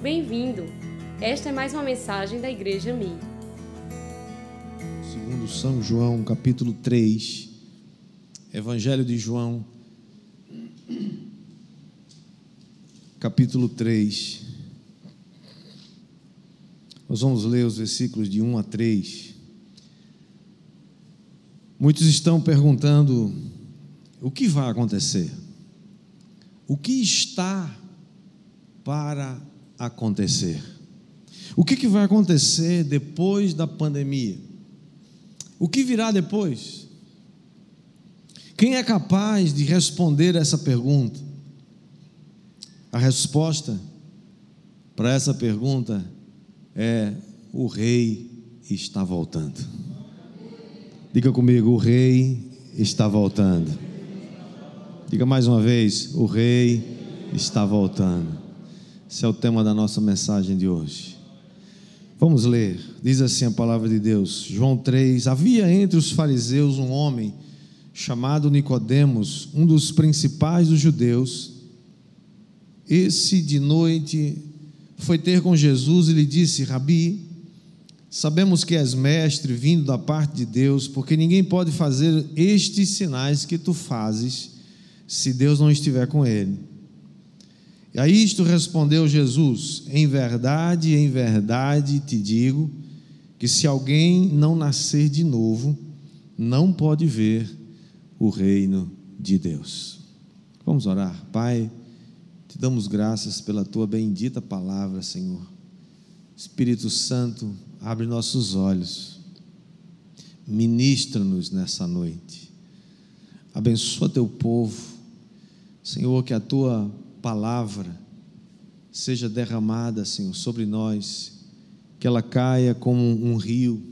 Bem-vindo! Esta é mais uma mensagem da Igreja Mi. Segundo São João, capítulo 3, Evangelho de João, capítulo 3. Nós vamos ler os versículos de 1 a 3. Muitos estão perguntando o que vai acontecer? O que está para acontecer? O que, que vai acontecer depois da pandemia? O que virá depois? Quem é capaz de responder essa pergunta? A resposta para essa pergunta é: o rei está voltando. Diga comigo: o rei está voltando. Diga mais uma vez: o rei está voltando. Esse é o tema da nossa mensagem de hoje. Vamos ler. Diz assim a palavra de Deus, João 3: Havia entre os fariseus um homem chamado Nicodemos, um dos principais dos judeus. Esse de noite foi ter com Jesus e lhe disse: Rabi, sabemos que és mestre vindo da parte de Deus, porque ninguém pode fazer estes sinais que tu fazes se Deus não estiver com ele. E a isto respondeu Jesus: Em verdade, em verdade te digo que se alguém não nascer de novo, não pode ver o reino de Deus. Vamos orar. Pai, te damos graças pela tua bendita palavra, Senhor. Espírito Santo, abre nossos olhos, ministra-nos nessa noite, abençoa teu povo, Senhor, que a tua palavra seja derramada, Senhor, sobre nós, que ela caia como um rio,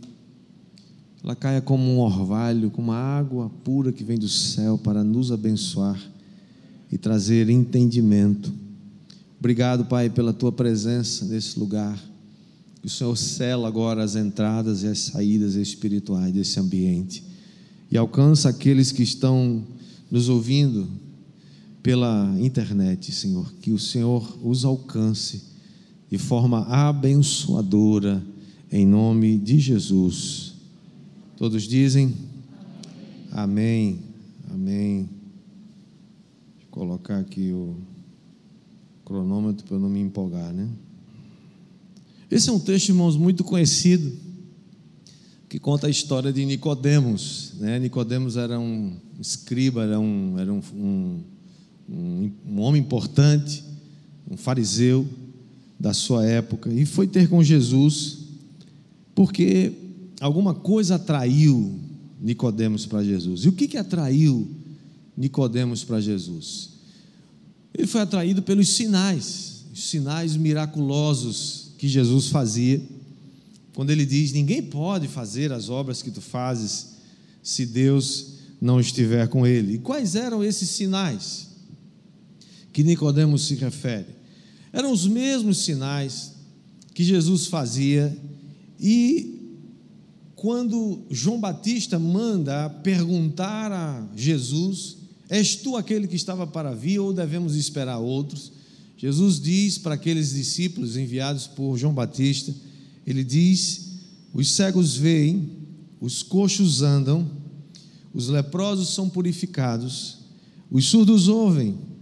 ela caia como um orvalho, como uma água pura que vem do céu para nos abençoar e trazer entendimento. Obrigado, Pai, pela tua presença nesse lugar. Que o Senhor sela agora as entradas e as saídas espirituais desse ambiente e alcança aqueles que estão nos ouvindo pela internet, Senhor, que o Senhor os alcance de forma abençoadora, em nome de Jesus. Todos dizem amém, amém. Deixa eu colocar aqui o cronômetro para não me empolgar, né? Esse é um texto, irmãos, muito conhecido, que conta a história de Nicodemos. Né? Nicodemos era um escriba, era um, era um, um um, um homem importante, um fariseu da sua época, e foi ter com Jesus, porque alguma coisa atraiu Nicodemos para Jesus. E o que, que atraiu Nicodemos para Jesus? Ele foi atraído pelos sinais, os sinais miraculosos que Jesus fazia. Quando ele diz: Ninguém pode fazer as obras que tu fazes se Deus não estiver com ele. E quais eram esses sinais? Que Nicodemos se refere. Eram os mesmos sinais que Jesus fazia e quando João Batista manda perguntar a Jesus: És tu aquele que estava para vir ou devemos esperar outros? Jesus diz para aqueles discípulos enviados por João Batista: Ele diz: Os cegos veem, os coxos andam, os leprosos são purificados, os surdos ouvem,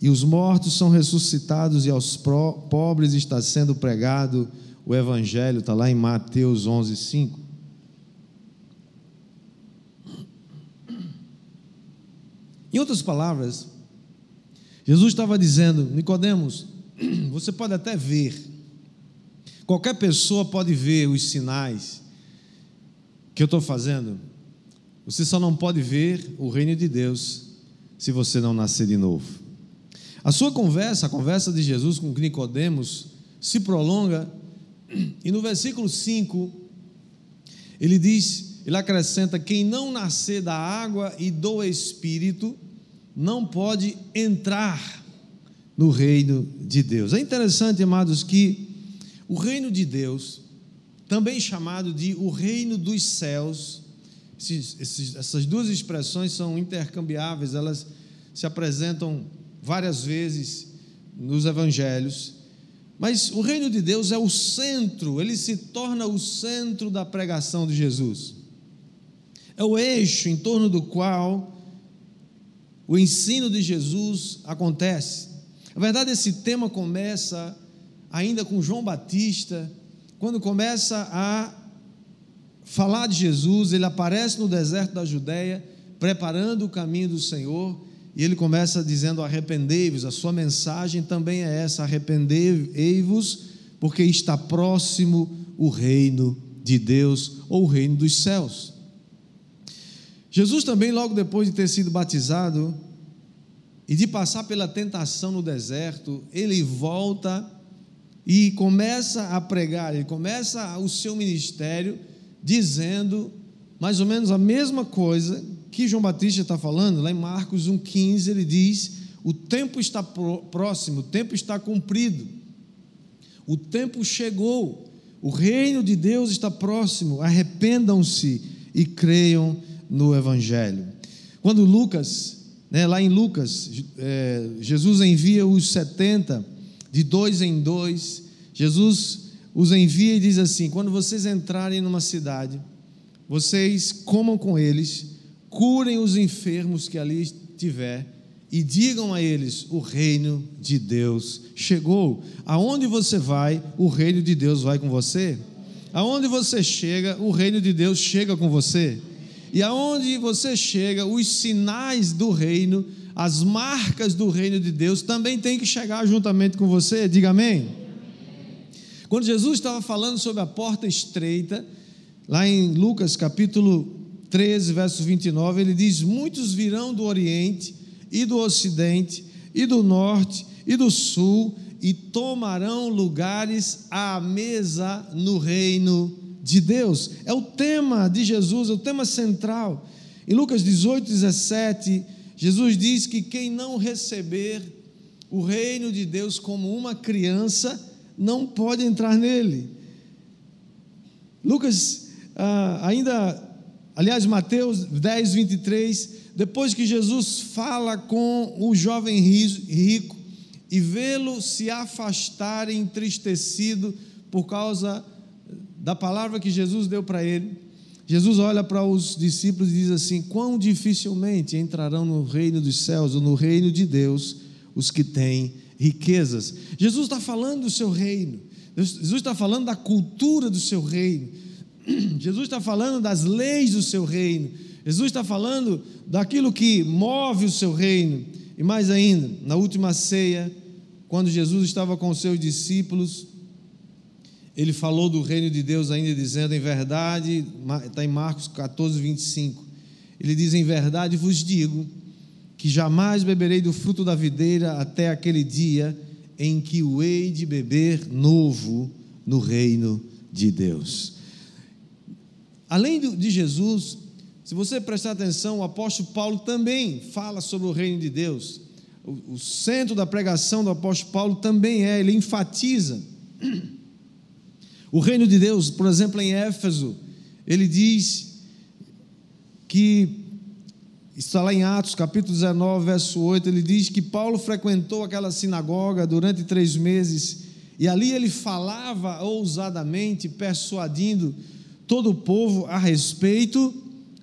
e os mortos são ressuscitados, e aos pobres está sendo pregado o Evangelho, está lá em Mateus 11, 5. Em outras palavras, Jesus estava dizendo, Nicodemos, você pode até ver, qualquer pessoa pode ver os sinais que eu estou fazendo, você só não pode ver o reino de Deus se você não nascer de novo. A sua conversa, a conversa de Jesus com Nicodemos, se prolonga e no versículo 5 ele diz, ele acrescenta: quem não nascer da água e do espírito não pode entrar no reino de Deus. É interessante, amados, que o reino de Deus, também chamado de o reino dos céus, esses, esses, essas duas expressões são intercambiáveis, elas se apresentam várias vezes nos evangelhos, Mas o reino de Deus é o centro, ele se torna o centro da pregação de Jesus. É o eixo em torno do qual o ensino de Jesus acontece. Na verdade, esse tema começa ainda com João Batista, quando começa a falar de Jesus, ele aparece no deserto da Judéia, preparando o caminho do Senhor, e ele começa dizendo: Arrependei-vos. A sua mensagem também é essa: Arrependei-vos, porque está próximo o reino de Deus ou o reino dos céus. Jesus também, logo depois de ter sido batizado e de passar pela tentação no deserto, ele volta e começa a pregar, ele começa o seu ministério dizendo mais ou menos a mesma coisa que João Batista está falando, lá em Marcos 1,15, ele diz: o tempo está próximo, o tempo está cumprido, o tempo chegou, o reino de Deus está próximo, arrependam-se e creiam no Evangelho. Quando Lucas, né, lá em Lucas, é, Jesus envia os 70, de dois em dois, Jesus os envia e diz assim: quando vocês entrarem numa cidade, vocês comam com eles curem os enfermos que ali tiver e digam a eles: o reino de Deus chegou. Aonde você vai, o reino de Deus vai com você. Aonde você chega, o reino de Deus chega com você. E aonde você chega, os sinais do reino, as marcas do reino de Deus também têm que chegar juntamente com você. Diga amém. Quando Jesus estava falando sobre a porta estreita, lá em Lucas capítulo 13, verso 29, ele diz: Muitos virão do Oriente e do Ocidente e do Norte e do Sul e tomarão lugares à mesa no reino de Deus. É o tema de Jesus, é o tema central. Em Lucas 18, 17, Jesus diz que quem não receber o reino de Deus como uma criança não pode entrar nele. Lucas ah, ainda Aliás, Mateus 10, 23, depois que Jesus fala com o jovem rico e vê-lo se afastar entristecido por causa da palavra que Jesus deu para ele, Jesus olha para os discípulos e diz assim: Quão dificilmente entrarão no reino dos céus ou no reino de Deus os que têm riquezas. Jesus está falando do seu reino, Jesus está falando da cultura do seu reino. Jesus está falando das leis do seu reino. Jesus está falando daquilo que move o seu reino. E mais ainda, na última ceia, quando Jesus estava com os seus discípulos, ele falou do reino de Deus ainda dizendo, em verdade, está em Marcos 14, 25. Ele diz: Em verdade vos digo que jamais beberei do fruto da videira até aquele dia em que o hei de beber novo no reino de Deus. Além de Jesus, se você prestar atenção, o apóstolo Paulo também fala sobre o reino de Deus. O, centro da pregação do apóstolo Paulo também é, ele enfatiza. O reino de Deus, por exemplo, em Éfeso, ele diz que, está lá em Atos capítulo 19, verso 8, ele diz que Paulo frequentou aquela sinagoga durante três meses e ali ele falava ousadamente, persuadindo todo o povo a respeito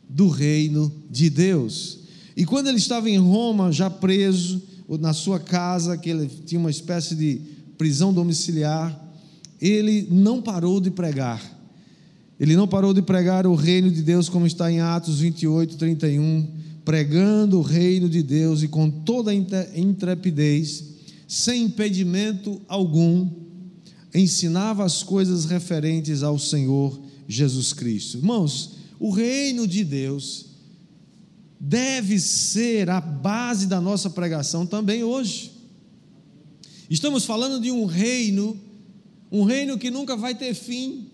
do reino de Deus. E quando ele estava em Roma, já preso, na sua casa, que ele tinha uma espécie de prisão domiciliar, ele não parou de pregar. Ele não parou de pregar o reino de Deus, como está em Atos 28, 31, pregando o reino de Deus e com toda a intrepidez, sem impedimento algum, ensinava as coisas referentes ao Senhor Jesus Cristo. Irmãos, o reino de Deus deve ser a base da nossa pregação também hoje. Estamos falando de um reino, um reino que nunca vai ter fim.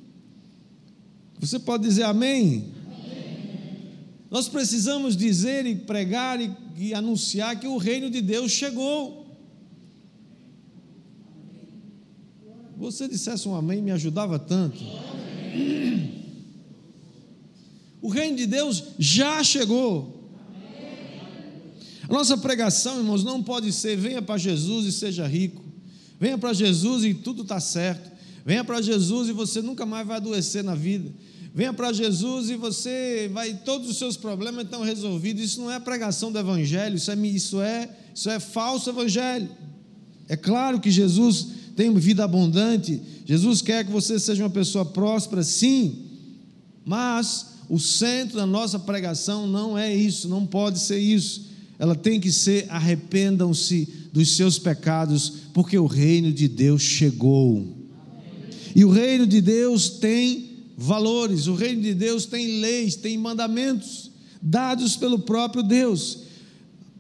Você pode dizer amém? amém. Nós precisamos dizer e pregar e, e anunciar que o reino de Deus chegou. Você dissesse um amém, me ajudava tanto. O reino de Deus já chegou. A nossa pregação, irmãos, não pode ser venha para Jesus e seja rico. Venha para Jesus e tudo está certo. Venha para Jesus e você nunca mais vai adoecer na vida. Venha para Jesus e você vai, todos os seus problemas estão resolvidos. Isso não é pregação do Evangelho, isso é, isso é, isso é falso Evangelho. É claro que Jesus tem vida abundante, Jesus quer que você seja uma pessoa próspera, sim, mas o centro da nossa pregação não é isso, não pode ser isso. Ela tem que ser arrependam-se dos seus pecados, porque o reino de Deus chegou. E o reino de Deus tem valores, o reino de Deus tem leis, tem mandamentos dados pelo próprio Deus.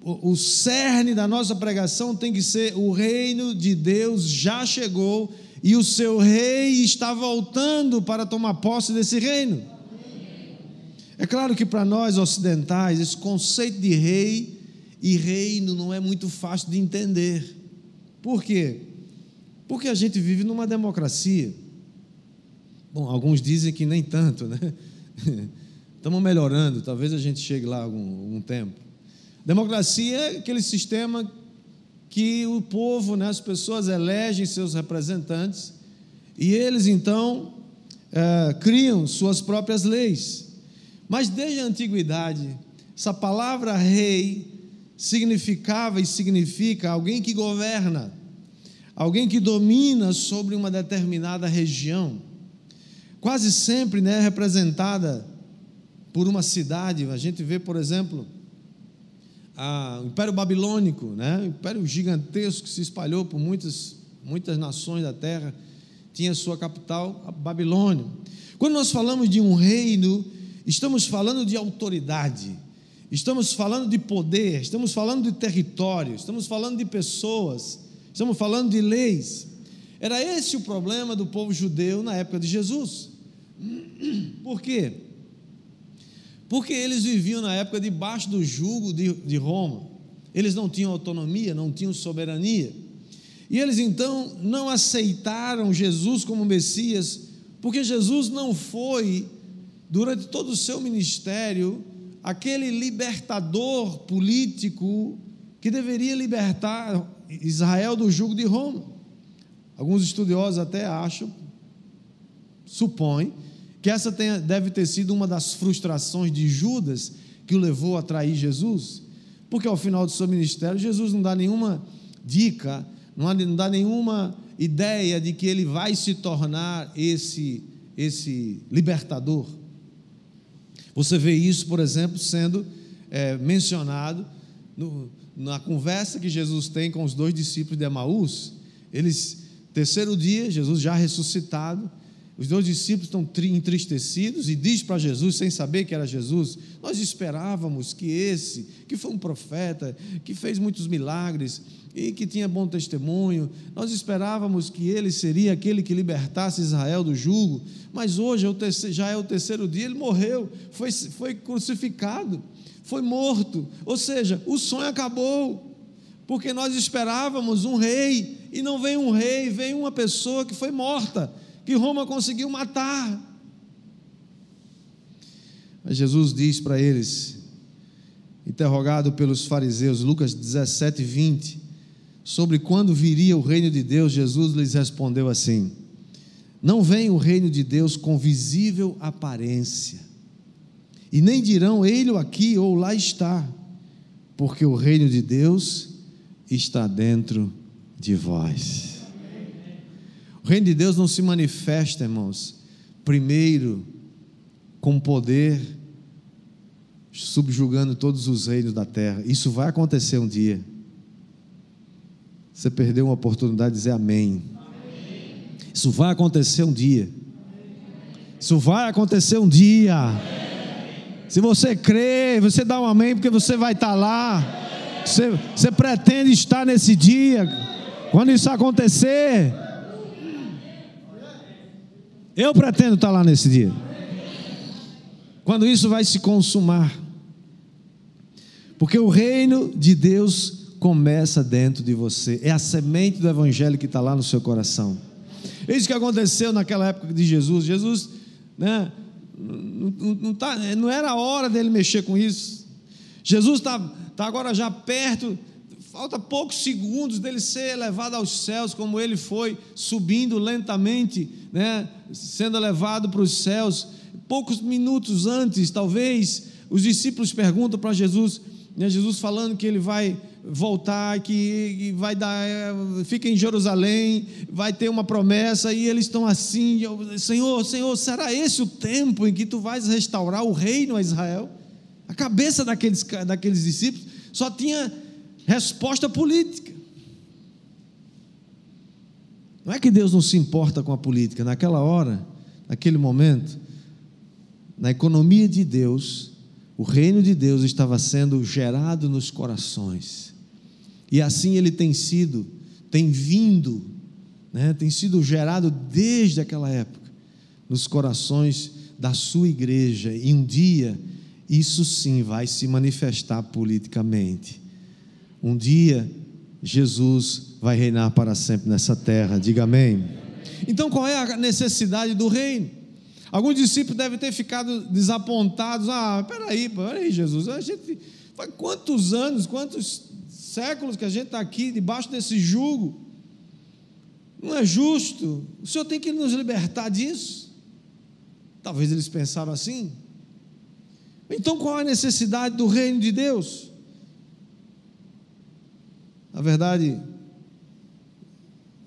O, cerne da nossa pregação tem que ser: o reino de Deus já chegou e o seu rei está voltando para tomar posse desse reino. É claro que para nós ocidentais, esse conceito de rei e reino não é muito fácil de entender. Por quê? Porque a gente vive numa democracia. Bom, alguns dizem que nem tanto, né? Estamos melhorando, talvez a gente chegue lá algum, algum tempo. Democracia é aquele sistema que o povo, né, as pessoas elegem seus representantes e eles então é, criam suas próprias leis. Mas desde a antiguidade, essa palavra rei significava e significa alguém que governa, alguém que domina sobre uma determinada região quase sempre né, representada por uma cidade. A gente vê, por exemplo, o Império Babilônico, né, império gigantesco que se espalhou por muitas, muitas nações da terra, tinha sua capital, a Babilônia. Quando nós falamos de um reino, estamos falando de autoridade, estamos falando de poder, estamos falando de território, estamos falando de pessoas, estamos falando de leis. Era esse o problema do povo judeu na época de Jesus. Por quê? Porque eles viviam na época debaixo do jugo de, de Roma. Eles não tinham autonomia, não tinham soberania. E eles então não aceitaram Jesus como Messias, porque Jesus não foi, durante todo o seu ministério, aquele libertador político que deveria libertar Israel do jugo de Roma. Alguns estudiosos até acham, supõem, que essa tenha, deve ter sido uma das frustrações de Judas que o levou a trair Jesus, porque ao final do seu ministério, Jesus não dá nenhuma dica, não dá nenhuma ideia de que ele vai se tornar esse, esse libertador. Você vê isso, por exemplo, sendo é, mencionado no, na conversa que Jesus tem com os dois discípulos de Emaús. Eles, terceiro dia, Jesus já ressuscitado, os dois discípulos estão entristecidos e diz para Jesus, sem saber que era Jesus: Nós esperávamos que esse, que foi um profeta, que fez muitos milagres e que tinha bom testemunho, nós esperávamos que ele seria aquele que libertasse Israel do jugo, mas hoje é já é o terceiro dia, ele morreu, foi, foi crucificado, foi morto, ou seja, o sonho acabou, porque nós esperávamos um rei e não vem um rei, vem uma pessoa que foi morta que Roma conseguiu matar. Mas Jesus diz para eles, interrogado pelos fariseus, Lucas 17, 20, sobre quando viria o reino de Deus, Jesus lhes respondeu assim: Não vem o reino de Deus com visível aparência, e nem dirão ele aqui ou lá está, porque o reino de Deus está dentro de vós. O reino de Deus não se manifesta, irmãos, primeiro com poder, subjugando todos os reinos da terra. Isso vai acontecer um dia. Você perdeu uma oportunidade de dizer amém. amém. Isso vai acontecer um dia. Isso vai acontecer um dia. Amém. Se você crê, você dá um amém, porque você vai estar lá. Você, você pretende estar nesse dia. Quando isso acontecer, eu pretendo estar lá nesse dia. Quando isso vai se consumar. Porque o reino de Deus começa dentro de você. É a semente do evangelho que está lá no seu coração. É isso que aconteceu naquela época de Jesus. Jesus, né, não, não, tá, não era a hora dele mexer com isso. Jesus está tá agora já perto, falta poucos segundos dele ser elevado aos céus, como ele foi subindo lentamente, né, sendo elevado para os céus. Poucos minutos antes, talvez, os discípulos perguntam para Jesus, né, Jesus falando que ele vai voltar, que vai dar, é, fica em Jerusalém, vai ter uma promessa, e eles estão assim: Senhor, Senhor, será esse o tempo em que tu vais restaurar o reino a Israel? A cabeça daqueles, daqueles discípulos só tinha resposta política. Não é que Deus não se importa com a política, naquela hora, naquele momento, na economia de Deus, o reino de Deus estava sendo gerado nos corações. E assim ele tem sido, tem vindo, né, tem sido gerado desde aquela época, nos corações da sua igreja. E um dia, isso sim vai se manifestar politicamente. Um dia, Jesus vai reinar para sempre nessa terra. Diga amém. Então, qual é a necessidade do reino? Alguns discípulos devem ter ficado desapontados. Ah, peraí, peraí, Jesus. A gente faz quantos anos, quantos séculos que a gente está aqui debaixo desse jugo. Não é justo. O Senhor tem que nos libertar disso. Talvez eles pensaram assim. Então qual é a necessidade do reino de Deus? Na verdade,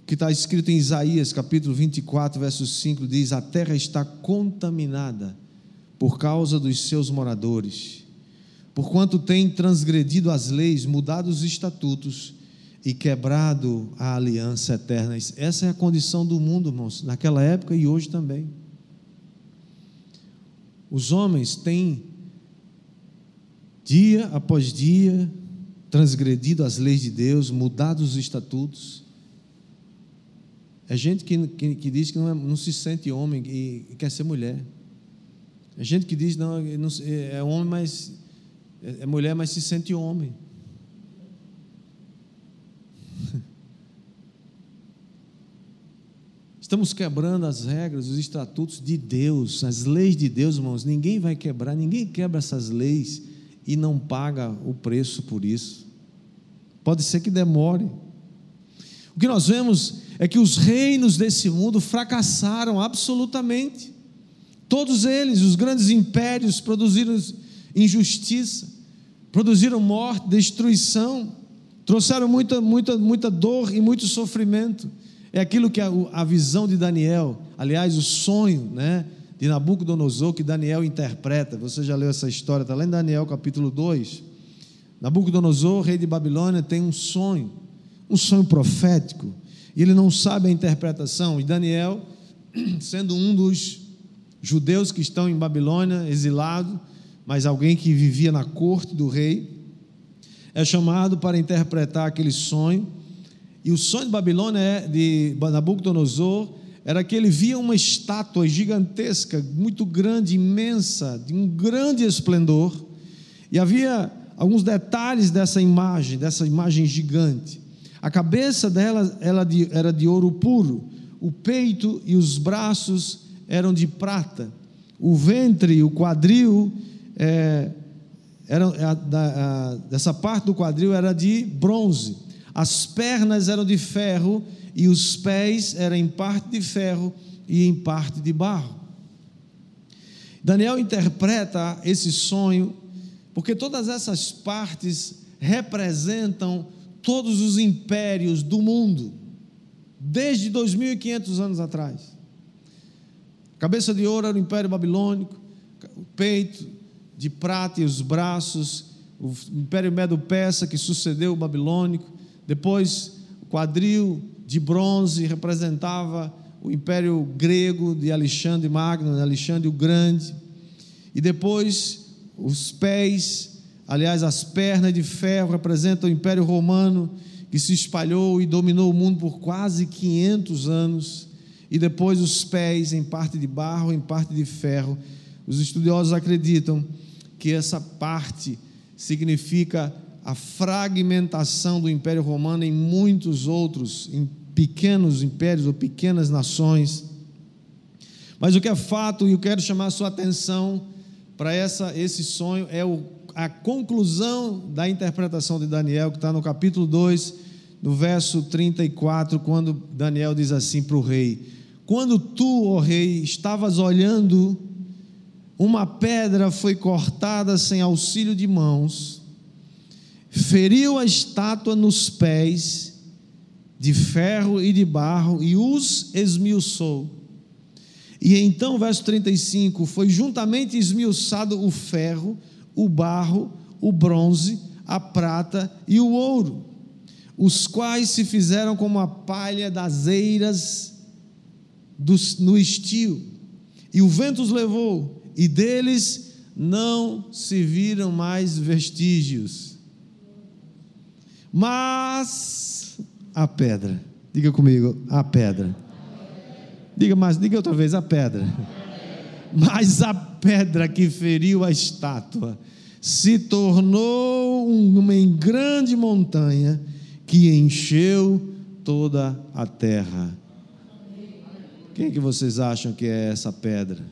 o que está escrito em Isaías capítulo 24, verso 5 diz: A terra está contaminada por causa dos seus moradores porquanto tem transgredido as leis, mudado os estatutos e quebrado a aliança eterna. Essa é a condição do mundo, irmãos, naquela época e hoje também. Os homens têm, dia após dia, transgredido as leis de Deus, mudado os estatutos. É gente que, que, que diz que não, é, não, se sente homem e, e, quer ser mulher. É gente que diz não, não é homem, mas é, é mulher, mas se sente homem. Estamos quebrando as regras, os estatutos de Deus, as leis de Deus, irmãos. Ninguém vai quebrar, ninguém quebra essas leis e não paga o preço por isso. Pode ser que demore. O que nós vemos é que os reinos desse mundo fracassaram absolutamente. Todos eles, os grandes impérios, produziram injustiça, produziram morte, destruição, trouxeram muita, muita, muita dor e muito sofrimento. É aquilo que a, a visão de Daniel, aliás, o sonho né, de Nabucodonosor que Daniel interpreta. Você já leu essa história, está lá em Daniel capítulo 2. Nabucodonosor, rei de Babilônia, tem um sonho, um sonho profético, e ele não sabe a interpretação. E Daniel, sendo um dos judeus que estão em Babilônia, exilado, mas alguém que vivia na corte do rei, é chamado para interpretar aquele sonho. E o sonho de Babilônia é de Nabucodonosor era que ele via uma estátua gigantesca, muito grande, imensa, de um grande esplendor, e havia alguns detalhes dessa imagem, dessa imagem gigante. A cabeça dela era de ouro puro, o peito e os braços eram de prata, o ventre, o quadril é, era, a, a, dessa parte do quadril era de bronze, as pernas eram de ferro e os pés eram em parte de ferro e em parte de barro. Daniel interpreta esse sonho porque todas essas partes representam todos os impérios do mundo, desde 2500 anos atrás. Cabeça de ouro era o Império Babilônico, o peito, de prata e os braços, o Império Medo-Persa que sucedeu o Babilônico, depois o quadril de bronze representava o Império Grego de Alexandre Magno, Alexandre o Grande, e depois os pés, aliás, as pernas de ferro representam o Império Romano que se espalhou e dominou o mundo por quase 500 anos, e depois os pés em parte de barro, em parte de ferro. Os estudiosos acreditam que essa parte significa a fragmentação do Império Romano em muitos outros, em pequenos impérios ou pequenas nações. Mas o que é fato, e eu quero chamar a sua atenção para essa, esse sonho, é o, a conclusão da interpretação de Daniel, que está no capítulo 2, no verso 34, quando Daniel diz assim para o rei: Quando tu, ó rei, estavas olhando, uma pedra foi cortada sem auxílio de mãos, feriu a estátua nos pés, de ferro e de barro, e os esmiuçou. E então, verso 35: Foi juntamente esmiuçado o ferro, o barro, o bronze, a prata e o ouro, os quais se fizeram como a palha das eiras no estio, e o vento os levou, e deles não se viram mais vestígios. Mas a pedra, diga comigo, a pedra Diga mais, diga outra vez, a pedra. Mas a pedra que feriu a estátua se tornou uma grande montanha que encheu toda a terra. Quem que vocês acham que é essa pedra?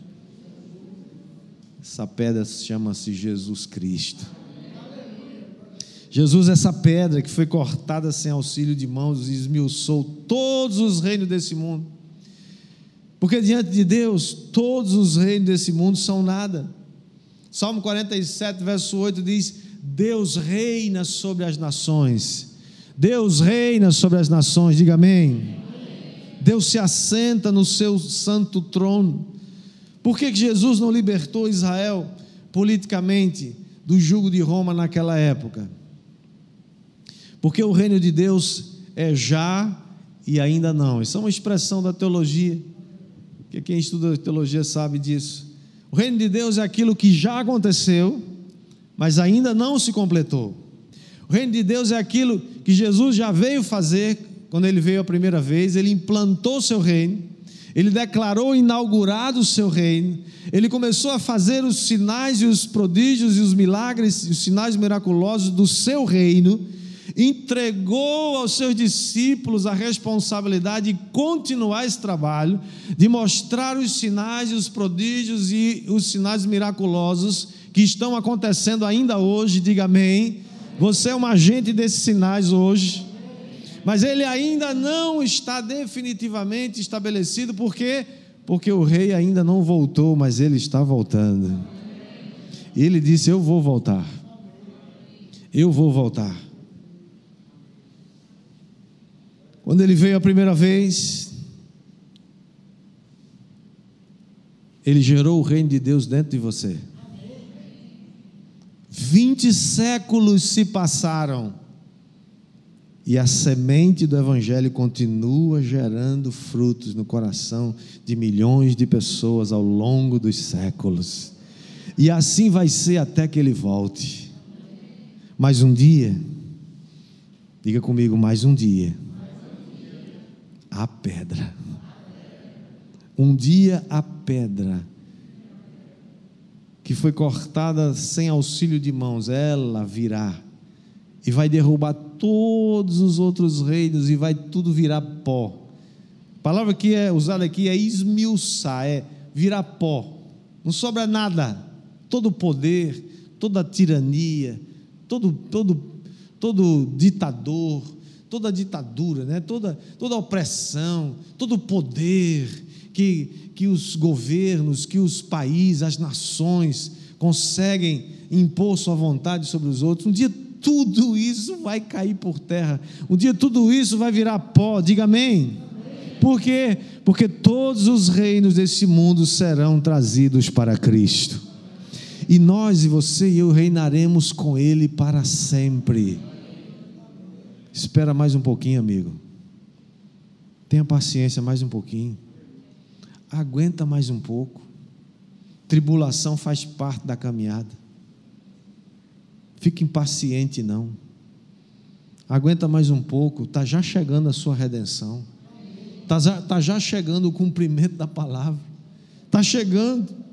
Essa pedra chama-se Jesus Cristo. Jesus, essa pedra que foi cortada sem auxílio de mãos, esmiuçou todos os reinos desse mundo. Porque diante de Deus, todos os reinos desse mundo são nada. Salmo 47, verso 8 diz: Deus reina sobre as nações. Deus reina sobre as nações, diga amém. Deus se assenta no seu santo trono. Por que Jesus não libertou Israel politicamente do jugo de Roma naquela época? Porque o reino de Deus é já e ainda não. Isso é uma expressão da teologia que quem estuda teologia sabe disso. O reino de Deus é aquilo que já aconteceu, mas ainda não se completou. O reino de Deus é aquilo que Jesus já veio fazer quando ele veio a primeira vez, ele implantou seu reino, ele declarou inaugurado o seu reino, ele começou a fazer os sinais e os prodígios e os milagres, os sinais miraculosos do seu reino entregou aos seus discípulos a responsabilidade de continuar esse trabalho, de mostrar os sinais e os prodígios e os sinais miraculosos que estão acontecendo ainda hoje, diga amém. Você é um agente desses sinais hoje, mas ele ainda não está definitivamente estabelecido, por quê? Porque o rei ainda não voltou, mas ele está voltando. E ele disse: Eu vou voltar. Eu vou voltar. Quando ele veio a primeira vez, ele gerou o reino de Deus dentro de você. Vinte séculos se passaram e a semente do Evangelho continua gerando frutos no coração de milhões de pessoas ao longo dos séculos. E assim vai ser até que ele volte. Mais um dia, diga comigo, mais um dia a pedra. Um dia a pedra que foi cortada sem auxílio de mãos, ela virá e vai derrubar todos os outros reinos e vai tudo virar pó. A palavra que é usada aqui é esmiuçar, é virar pó. Não sobra nada. Todo poder, toda tirania, todo todo todo ditador, toda ditadura, né? toda, toda opressão, todo poder que, que os governos, que os países, as nações conseguem impor sua vontade sobre os outros. Um dia tudo isso vai cair por terra. Um dia tudo isso vai virar pó. Diga amém. Por quê? Porque todos os reinos desse mundo serão trazidos para Cristo. E nós e você e eu reinaremos com Ele para sempre. Espera mais um pouquinho, amigo. Tenha paciência mais um pouquinho. Aguenta mais um pouco. Tribulação faz parte da caminhada. Fique impaciente, não. Aguenta mais um pouco. Está já chegando a sua redenção. Está tá já chegando o cumprimento da palavra. Está chegando.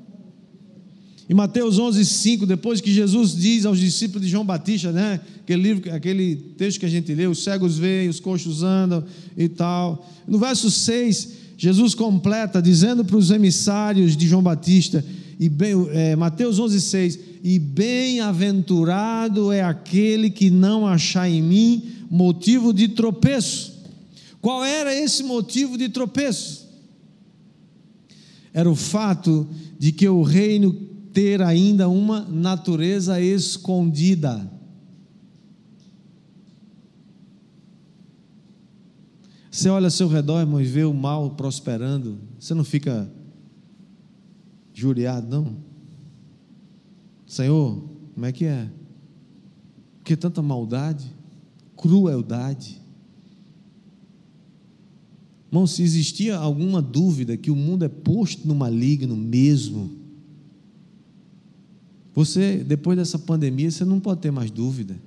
Em Mateus 11, 5, depois que Jesus diz aos discípulos de João Batista, né? Aquele livro, aquele texto que a gente lê, os cegos veem, os coxos andam e tal. No verso 6, Jesus completa dizendo para os emissários de João Batista: e bem, é, Mateus 11,6: E bem-aventurado é aquele que não achar em mim motivo de tropeço. Qual era esse motivo de tropeço? Era o fato de que o reino ter ainda uma natureza escondida. Você olha ao seu redor, irmão, e vê o mal prosperando, você não fica juriado, não? Senhor, como é que é? Por que tanta maldade, crueldade? Irmão, se existia alguma dúvida que o mundo é posto no maligno mesmo, você, depois dessa pandemia, você não pode ter mais dúvida.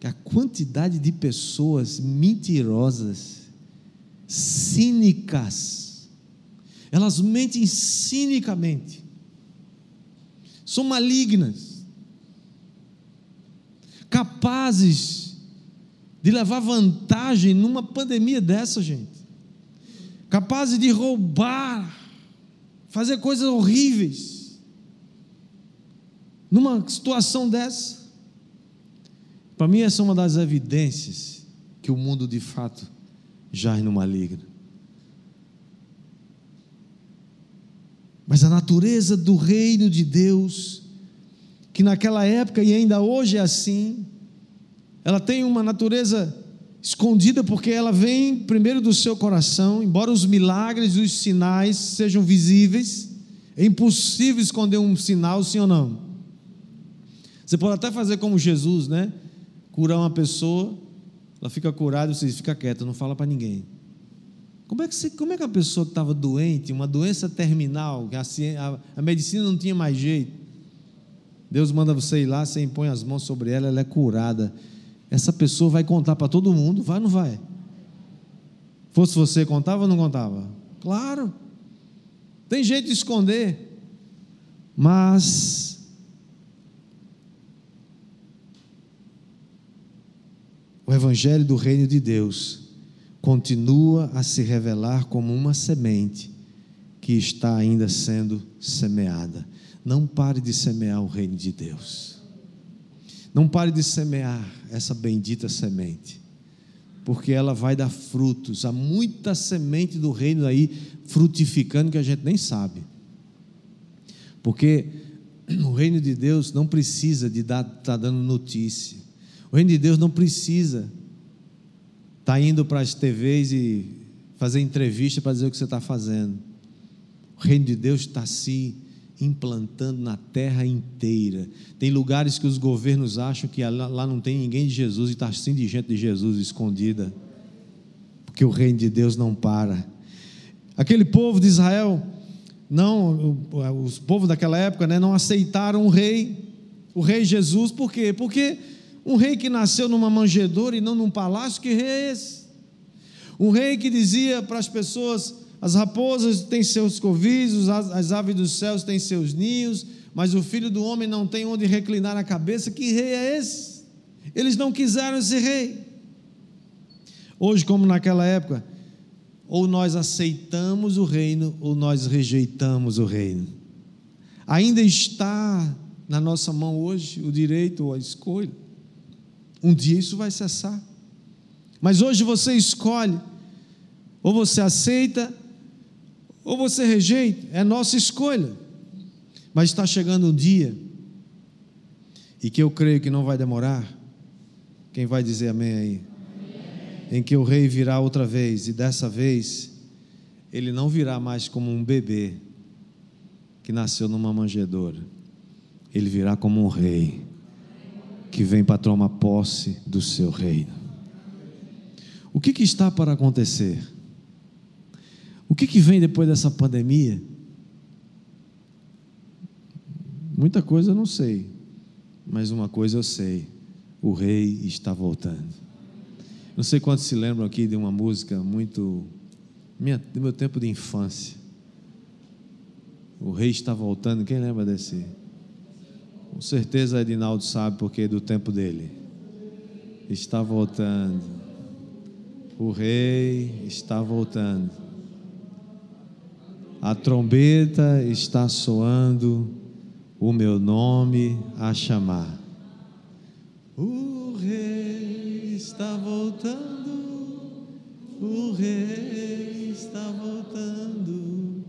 Que a quantidade de pessoas mentirosas, cínicas, elas mentem cinicamente, são malignas, capazes de levar vantagem numa pandemia dessa, gente, capazes de roubar, fazer coisas horríveis, numa situação dessa. Para mim, essa é uma das evidências que o mundo de fato jaz no maligno. Mas a natureza do reino de Deus, que naquela época e ainda hoje é assim, ela tem uma natureza escondida porque ela vem primeiro do seu coração, embora os milagres e os sinais sejam visíveis, é impossível esconder um sinal, sim ou não? Você pode até fazer como Jesus, né? Curar uma pessoa, ela fica curada e você diz, fica quieta, não fala para ninguém. Como é, que você, como é que a pessoa que estava doente, uma doença terminal, que a, a, a, medicina não tinha mais jeito, Deus manda você ir lá, você impõe as mãos sobre ela, ela é curada. Essa pessoa vai contar para todo mundo, vai ou não vai? Fosse você, contava ou não contava? Claro. Tem jeito de esconder. Mas o evangelho do reino de Deus continua a se revelar como uma semente que está ainda sendo semeada. Não pare de semear o reino de Deus. Não pare de semear essa bendita semente, porque ela vai dar frutos. Há muita semente do reino aí frutificando que a gente nem sabe. Porque o reino de Deus não precisa de estar tá dando notícia. O reino de Deus não precisa está indo para as TVs e fazer entrevista para dizer o que você está fazendo. O reino de Deus está se implantando na terra inteira. Tem lugares que os governos acham que lá não tem ninguém de Jesus e está assim de gente de Jesus escondida. Porque o reino de Deus não para. Aquele povo de Israel, não, os povos daquela época, né, não aceitaram o rei, o rei Jesus, por quê? Porque um rei que nasceu numa manjedoura e não num palácio, que rei é esse? Um rei que dizia para as pessoas: as raposas têm seus covis, as aves dos céus têm seus ninhos, mas o filho do homem não tem onde reclinar a cabeça. Que rei é esse? Eles não quiseram esse rei. Hoje, como naquela época, ou nós aceitamos o reino ou nós rejeitamos o reino. Ainda está na nossa mão hoje o direito ou a escolha. Um dia isso vai cessar. Mas hoje você escolhe, ou você aceita, ou você rejeita, é nossa escolha. Mas está chegando um dia, e que eu creio que não vai demorar. Quem vai dizer amém aí? Amém. Em que o rei virá outra vez, e dessa vez, ele não virá mais como um bebê que nasceu numa manjedoura, ele virá como um rei que vem para tomar posse do seu reino. O que, que está para acontecer? O que, que vem depois dessa pandemia? Muita coisa eu não sei, mas uma coisa eu sei: o rei está voltando. Não sei quantos se lembram aqui de uma música muito. Minha, do meu tempo de infância. O rei está voltando. Quem lembra desse? Com certeza Edinaldo sabe porque é do tempo dele. Está voltando. O rei está voltando. A trombeta está soando, o meu nome a chamar. O rei está voltando, o rei está voltando,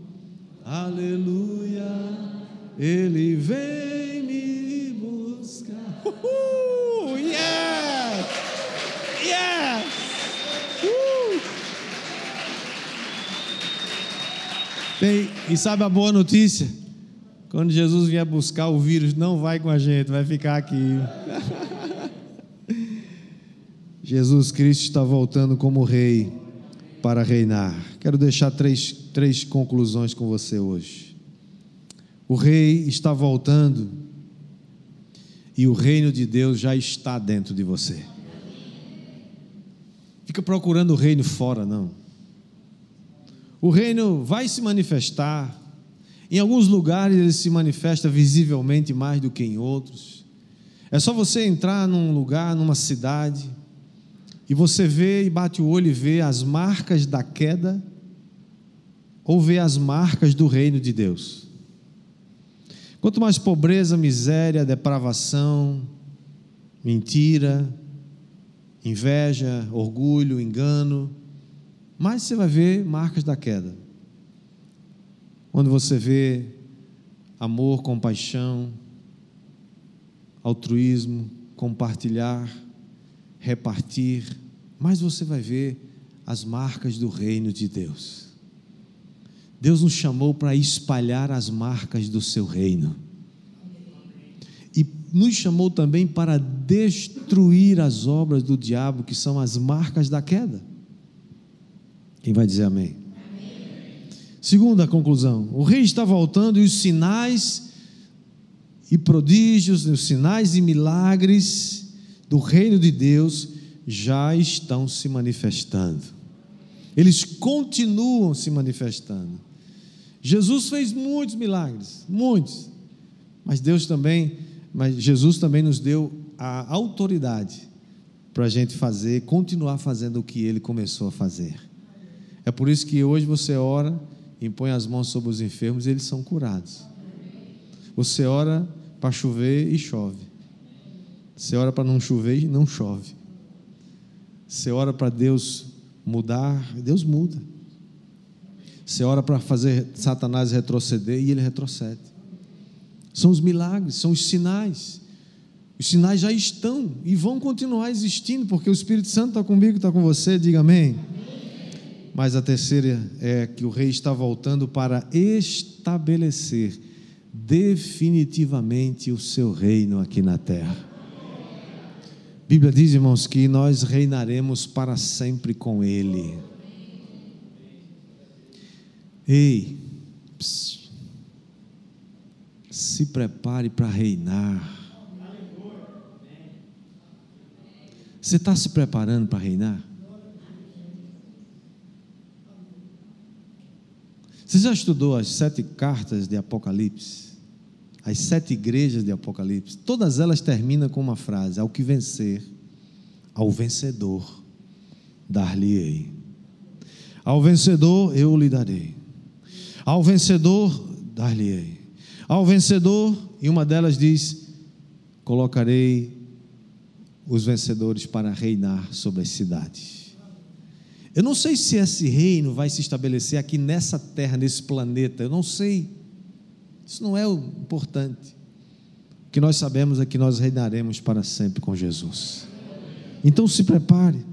aleluia, ele vem Tem, e sabe a boa notícia? Quando Jesus vier buscar, o vírus não vai com a gente, vai ficar aqui. Jesus Cristo está voltando como rei para reinar. Quero deixar três, três conclusões com você hoje. O rei está voltando e o reino de Deus já está dentro de você. Fica procurando o reino fora, não. O reino vai se manifestar. Em alguns lugares ele se manifesta visivelmente mais do que em outros. É só você entrar num lugar, numa cidade, e você vê e bate o olho e vê as marcas da queda, ou vê as marcas do reino de Deus. Quanto mais pobreza, miséria, depravação, mentira, inveja, orgulho, engano, mais você vai ver marcas da queda. Onde você vê amor, compaixão, altruísmo, compartilhar, repartir, mais você vai ver as marcas do reino de Deus. Deus nos chamou para espalhar as marcas do seu reino. E nos chamou também para destruir as obras do diabo, que são as marcas da queda. Quem vai dizer amém? amém? Segunda conclusão: o rei está voltando e os sinais e prodígios, os sinais e milagres do reino de Deus já estão se manifestando. Eles continuam se manifestando. Jesus fez muitos milagres, muitos. Mas Deus também, mas Jesus também nos deu a autoridade para a gente fazer, continuar fazendo o que ele começou a fazer. É por isso que hoje você ora, impõe as mãos sobre os enfermos e eles são curados. Você ora para chover e chove. Você ora para não chover e não chove. Você ora para Deus mudar, Deus muda. Você ora para fazer Satanás retroceder e ele retrocede. São os milagres, são os sinais. Os sinais já estão e vão continuar existindo, porque o Espírito Santo está comigo, está com você, diga amém. Mas a terceira é que o rei está voltando para estabelecer definitivamente o seu reino aqui na terra. A Bíblia diz, irmãos, que nós reinaremos para sempre com Ele. Ei, se prepare para reinar. Você está se preparando para reinar? Você já estudou as sete cartas de Apocalipse? As sete igrejas de Apocalipse? Todas elas terminam com uma frase: Ao que vencer, ao vencedor, dar-lhe-ei. Ao vencedor eu lhe darei. Ao vencedor dar-lhe-ei. Ao vencedor, e uma delas diz: Colocarei os vencedores para reinar sobre as cidades. Eu não sei se esse reino vai se estabelecer aqui nessa terra, nesse planeta, eu não sei. Isso não é o importante. O que nós sabemos é que nós reinaremos para sempre com Jesus. Então se prepare.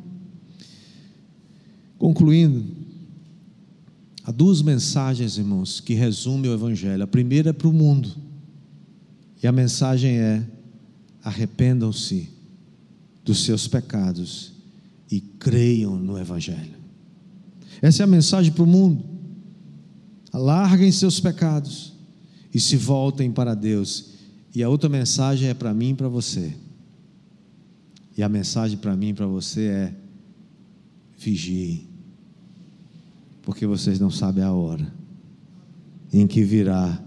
Concluindo, há duas mensagens, irmãos, que resumem o Evangelho. A primeira é para o mundo, e a mensagem é: arrependam-se dos seus pecados e creiam no Evangelho. Essa é a mensagem para o mundo. Alarguem seus pecados e se voltem para Deus. E a outra mensagem é para mim e para você. E a mensagem para mim e para você é: vigiem, porque vocês não sabem a hora em que virá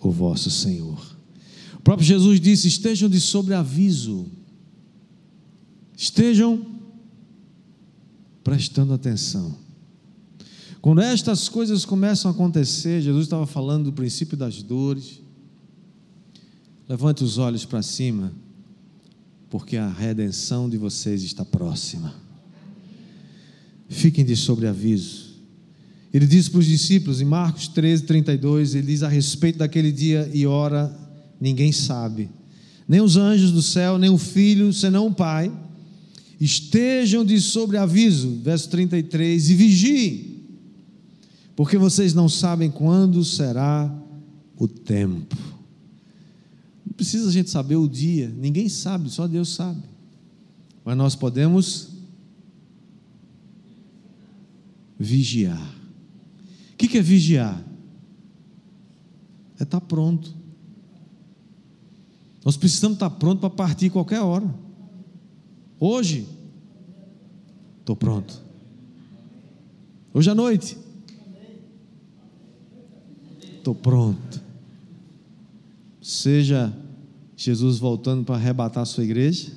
o vosso Senhor. O próprio Jesus disse: estejam de sobreaviso, estejam prestando atenção. Quando estas coisas começam a acontecer, Jesus estava falando do princípio das dores. Levante os olhos para cima, porque a redenção de vocês está próxima. Fiquem de sobreaviso. Ele diz para os discípulos, em Marcos 13, 32, ele diz a respeito daquele dia e hora, ninguém sabe, nem os anjos do céu, nem o filho, senão o Pai. Estejam de sobreaviso, verso 33, e vigiem, porque vocês não sabem quando será o tempo. Não precisa a gente saber o dia, ninguém sabe, só Deus sabe. Mas nós podemos vigiar. O que é vigiar? É estar pronto. Nós precisamos estar pronto para partir qualquer hora. Hoje, estou pronto. Hoje à noite, estou pronto. Seja Jesus voltando para arrebatar a sua igreja,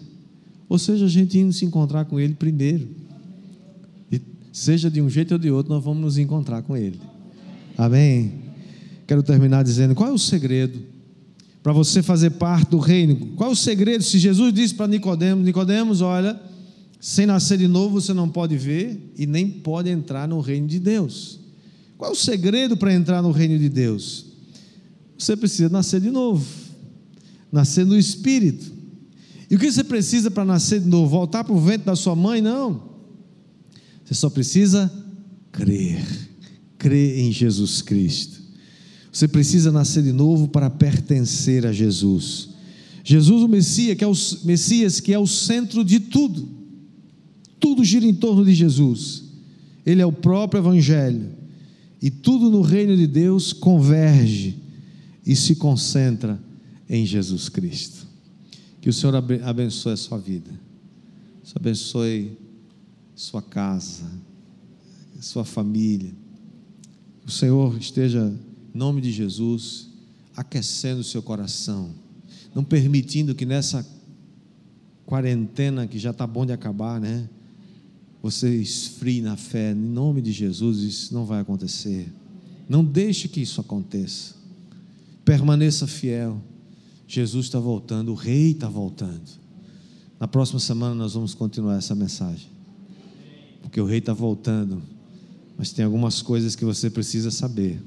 ou seja a gente indo se encontrar com Ele primeiro. E seja de um jeito ou de outro, nós vamos nos encontrar com Ele. Amém? Quero terminar dizendo: qual é o segredo para você fazer parte do reino? Qual o segredo? Se Jesus disse para Nicodemos: Nicodemos, olha, sem nascer de novo você não pode ver e nem pode entrar no reino de Deus. Qual o segredo para entrar no reino de Deus? Você precisa nascer de novo, nascer no Espírito. E o que você precisa para nascer de novo? Voltar para o ventre da sua mãe? Não. Você só precisa crer crê em Jesus Cristo. Você precisa nascer de novo para pertencer a Jesus. Jesus, o Messias, que é o Messias, que é o centro de tudo. Tudo gira em torno de Jesus. Ele é o próprio Evangelho. E tudo no reino de Deus converge e se concentra em Jesus Cristo. Que o Senhor abençoe a sua vida. abençoe sua casa, sua família o Senhor esteja, nome de Jesus, aquecendo o seu coração, não permitindo que nessa quarentena que já está bom de acabar, né? Você esfrie na fé, em nome de Jesus, isso não vai acontecer. Não deixe que isso aconteça. Permaneça fiel. Jesus está voltando, o Rei está voltando. Na próxima semana nós vamos continuar essa mensagem. Porque o Rei está voltando. Mas tem algumas coisas que você precisa saber,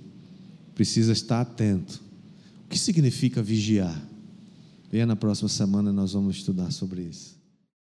precisa estar atento. O que significa vigiar? Venha na próxima semana, nós vamos estudar sobre isso.